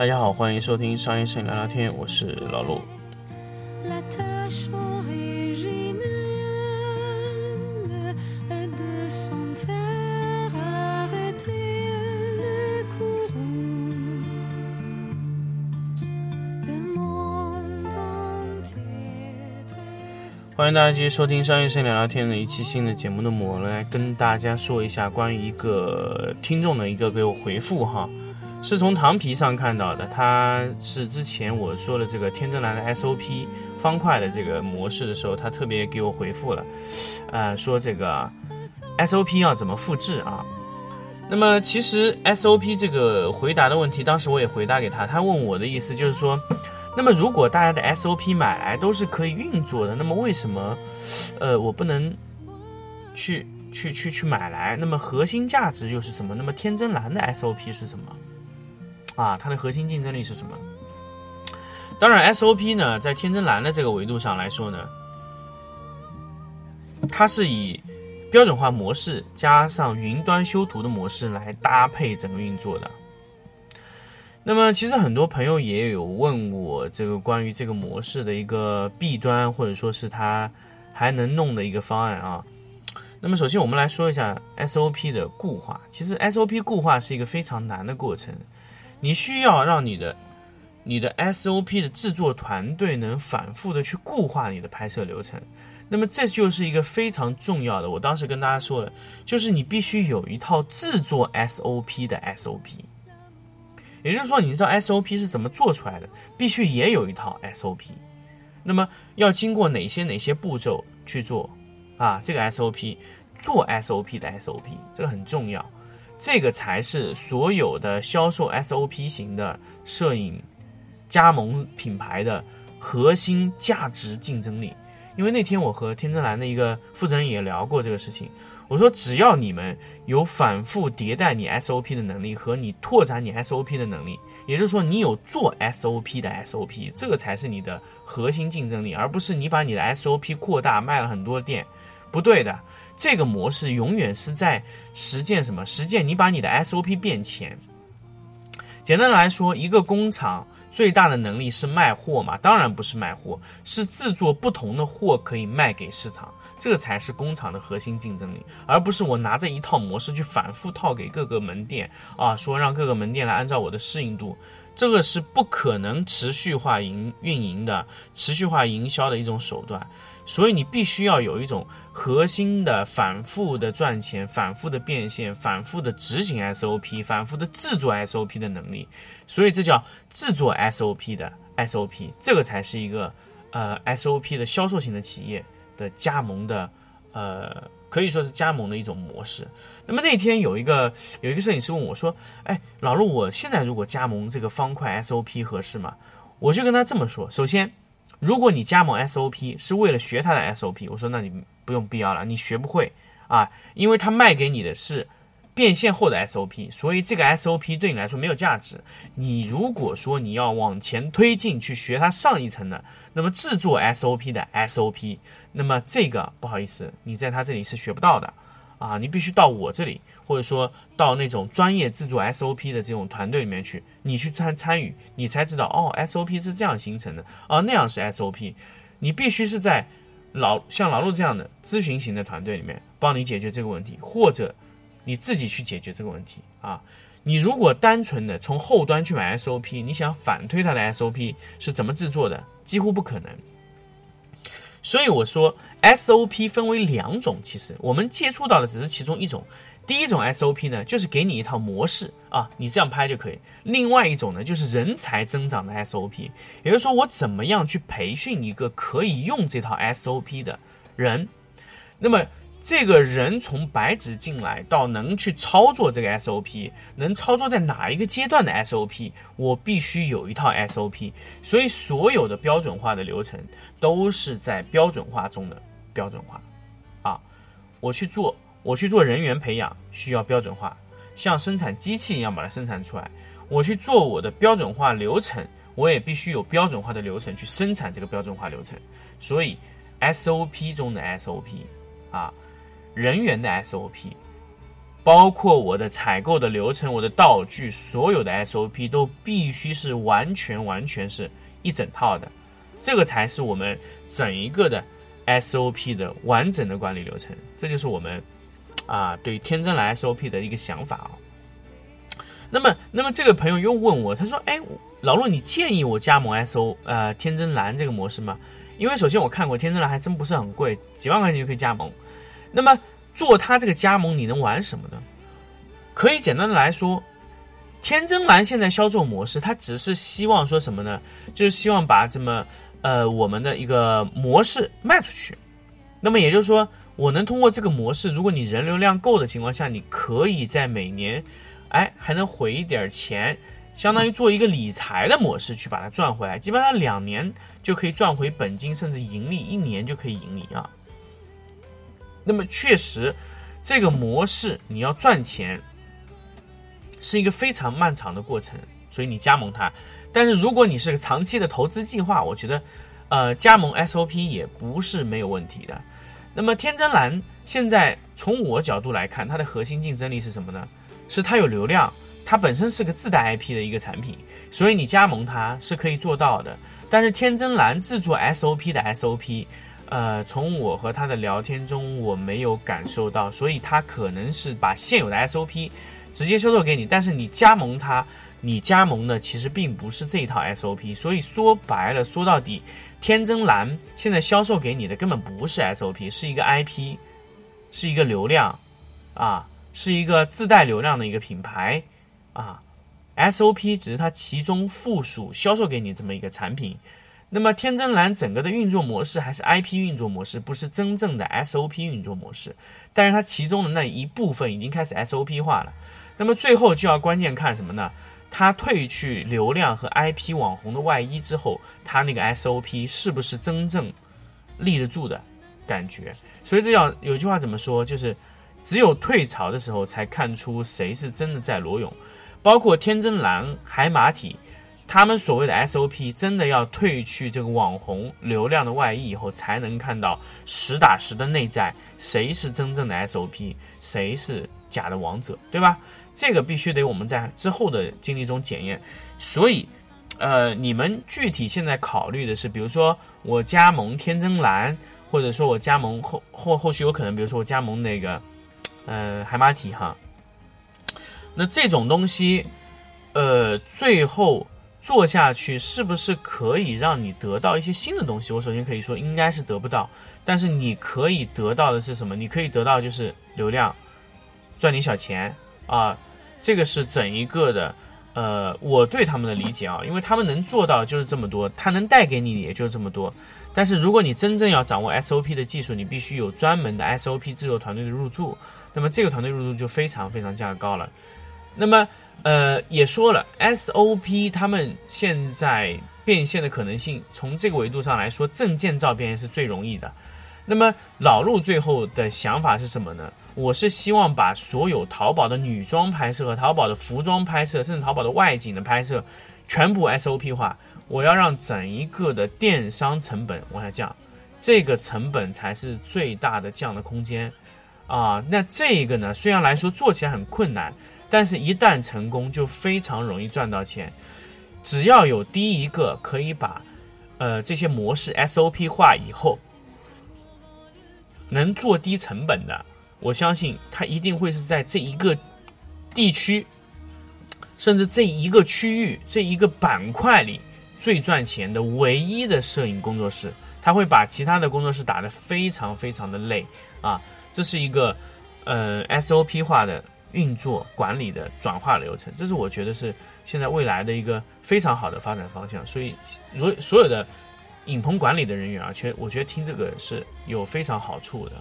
大家好，欢迎收听商业摄影聊聊天，我是老陆。欢迎大家继续收听商业摄影聊聊天的一期新的节目的我，来跟大家说一下关于一个听众的一个给我回复哈。是从糖皮上看到的，他是之前我说的这个天真蓝的 SOP 方块的这个模式的时候，他特别给我回复了，呃，说这个 SOP 要怎么复制啊？那么其实 SOP 这个回答的问题，当时我也回答给他，他问我的意思就是说，那么如果大家的 SOP 买来都是可以运作的，那么为什么，呃，我不能去去去去买来？那么核心价值又是什么？那么天真蓝的 SOP 是什么？啊，它的核心竞争力是什么？当然，SOP 呢，在天真蓝的这个维度上来说呢，它是以标准化模式加上云端修图的模式来搭配整个运作的。那么，其实很多朋友也有问我这个关于这个模式的一个弊端，或者说是它还能弄的一个方案啊。那么，首先我们来说一下 SOP 的固化。其实 SOP 固化是一个非常难的过程，你需要让你的你的 SOP 的制作团队能反复的去固化你的拍摄流程。那么这就是一个非常重要的，我当时跟大家说了，就是你必须有一套制作 SOP 的 SOP。也就是说，你知道 SOP 是怎么做出来的，必须也有一套 SOP。那么要经过哪些哪些步骤去做啊？这个 SOP 做 SOP 的 SOP，这个很重要，这个才是所有的销售 SOP 型的摄影加盟品牌的核心价值竞争力。因为那天我和天真蓝的一个负责人也聊过这个事情。我说，只要你们有反复迭代你 SOP 的能力和你拓展你 SOP 的能力，也就是说，你有做 SOP 的 SOP，这个才是你的核心竞争力，而不是你把你的 SOP 扩大卖了很多店，不对的。这个模式永远是在实践什么？实践你把你的 SOP 变钱。简单的来说，一个工厂最大的能力是卖货嘛？当然不是卖货，是制作不同的货可以卖给市场。这个才是工厂的核心竞争力，而不是我拿着一套模式去反复套给各个门店啊，说让各个门店来按照我的适应度，这个是不可能持续化营运营的、持续化营销的一种手段。所以你必须要有一种核心的、反复的赚钱、反复的变现、反复的执行 SOP、反复的制作 SOP 的能力。所以这叫制作 SOP 的 SOP，这个才是一个呃 SOP 的销售型的企业。的加盟的，呃，可以说是加盟的一种模式。那么那天有一个有一个摄影师问我说：“哎，老陆，我现在如果加盟这个方块 SOP 合适吗？”我就跟他这么说：首先，如果你加盟 SOP 是为了学他的 SOP，我说那你不用必要了，你学不会啊，因为他卖给你的是变现后的 SOP，所以这个 SOP 对你来说没有价值。你如果说你要往前推进去学它上一层的，那么制作 SOP 的 SOP。那么这个不好意思，你在他这里是学不到的，啊，你必须到我这里，或者说到那种专业制作 SOP 的这种团队里面去，你去参参与，你才知道哦，SOP 是这样形成的，哦，那样是 SOP，你必须是在老像老陆这样的咨询型的团队里面帮你解决这个问题，或者你自己去解决这个问题啊。你如果单纯的从后端去买 SOP，你想反推它的 SOP 是怎么制作的，几乎不可能。所以我说，SOP 分为两种，其实我们接触到的只是其中一种。第一种 SOP 呢，就是给你一套模式啊，你这样拍就可以。另外一种呢，就是人才增长的 SOP，也就是说，我怎么样去培训一个可以用这套 SOP 的人。那么这个人从白纸进来到能去操作这个 SOP，能操作在哪一个阶段的 SOP，我必须有一套 SOP。所以所有的标准化的流程都是在标准化中的标准化。啊，我去做，我去做人员培养需要标准化，像生产机器一样把它生产出来。我去做我的标准化流程，我也必须有标准化的流程去生产这个标准化流程。所以 SOP 中的 SOP，啊。人员的 SOP，包括我的采购的流程、我的道具，所有的 SOP 都必须是完全完全是一整套的，这个才是我们整一个的 SOP 的完整的管理流程。这就是我们啊对天真蓝 SOP 的一个想法啊。那么，那么这个朋友又问我，他说：“哎，老陆，你建议我加盟 SO 呃天真蓝这个模式吗？因为首先我看过天真蓝还真不是很贵，几万块钱就可以加盟。那么做它这个加盟，你能玩什么呢？可以简单的来说，天真蓝现在销售模式，它只是希望说什么呢？就是希望把这么呃我们的一个模式卖出去。那么也就是说，我能通过这个模式，如果你人流量够的情况下，你可以在每年。哎，还能回一点钱，相当于做一个理财的模式去把它赚回来，基本上两年就可以赚回本金，甚至盈利一年就可以盈利啊。那么确实，这个模式你要赚钱是一个非常漫长的过程，所以你加盟它。但是如果你是个长期的投资计划，我觉得，呃，加盟 SOP 也不是没有问题的。那么天真蓝现在从我角度来看，它的核心竞争力是什么呢？是它有流量，它本身是个自带 IP 的一个产品，所以你加盟它是可以做到的。但是天真蓝制作 SOP 的 SOP，呃，从我和他的聊天中我没有感受到，所以他可能是把现有的 SOP 直接销售给你，但是你加盟他，你加盟的其实并不是这一套 SOP。所以说白了，说到底，天真蓝现在销售给你的根本不是 SOP，是一个 IP，是一个流量，啊。是一个自带流量的一个品牌，啊，SOP 只是它其中附属销售给你这么一个产品。那么天真蓝整个的运作模式还是 IP 运作模式，不是真正的 SOP 运作模式。但是它其中的那一部分已经开始 SOP 化了。那么最后就要关键看什么呢？它褪去流量和 IP 网红的外衣之后，它那个 SOP 是不是真正立得住的感觉？所以这要有句话怎么说？就是。只有退潮的时候，才看出谁是真的在裸泳。包括天真蓝、海马体，他们所谓的 SOP，真的要褪去这个网红流量的外衣以后，才能看到实打实的内在，谁是真正的 SOP，谁是假的王者，对吧？这个必须得我们在之后的经历中检验。所以，呃，你们具体现在考虑的是，比如说我加盟天真蓝，或者说我加盟后后后续有可能，比如说我加盟那个。呃，海马体哈，那这种东西，呃，最后做下去是不是可以让你得到一些新的东西？我首先可以说应该是得不到，但是你可以得到的是什么？你可以得到就是流量，赚点小钱啊，这个是整一个的，呃，我对他们的理解啊，因为他们能做到就是这么多，他能带给你也就这么多。但是如果你真正要掌握 SOP 的技术，你必须有专门的 SOP 制作团队的入驻。那么这个团队入驻就非常非常价格高了。那么呃也说了，SOP 他们现在变现的可能性，从这个维度上来说，证件照变现是最容易的。那么老陆最后的想法是什么呢？我是希望把所有淘宝的女装拍摄和淘宝的服装拍摄，甚至淘宝的外景的拍摄，全部 SOP 化。我要让整一个的电商成本往下降，这个成本才是最大的降的空间。啊，那这个呢，虽然来说做起来很困难，但是一旦成功，就非常容易赚到钱。只要有第一个可以把，呃，这些模式 SOP 化以后，能做低成本的，我相信它一定会是在这一个地区，甚至这一个区域、这一个板块里最赚钱的唯一的摄影工作室。他会把其他的工作室打得非常非常的累啊。这是一个，呃，SOP 化的运作管理的转化流程，这是我觉得是现在未来的一个非常好的发展方向。所以，如所有的影棚管理的人员啊，其实我觉得听这个是有非常好处的。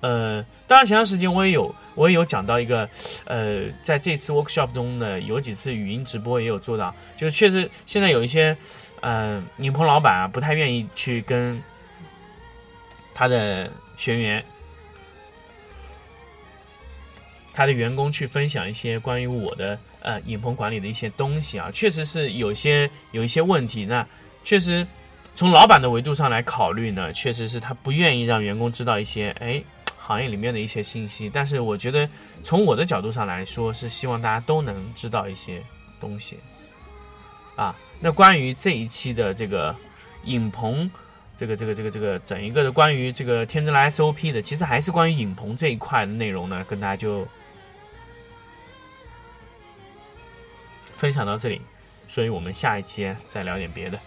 呃，当然前段时间我也有我也有讲到一个，呃，在这次 workshop 中呢，有几次语音直播也有做到，就是确实现在有一些，呃，影棚老板啊，不太愿意去跟他的学员。他的员工去分享一些关于我的呃影棚管理的一些东西啊，确实是有些有一些问题。那确实从老板的维度上来考虑呢，确实是他不愿意让员工知道一些哎行业里面的一些信息，但是我觉得从我的角度上来说，是希望大家都能知道一些东西。啊，那关于这一期的这个影棚，这个这个这个这个整一个的关于这个天真的 SOP 的，其实还是关于影棚这一块的内容呢，跟大家就分享到这里，所以我们下一期再聊点别的。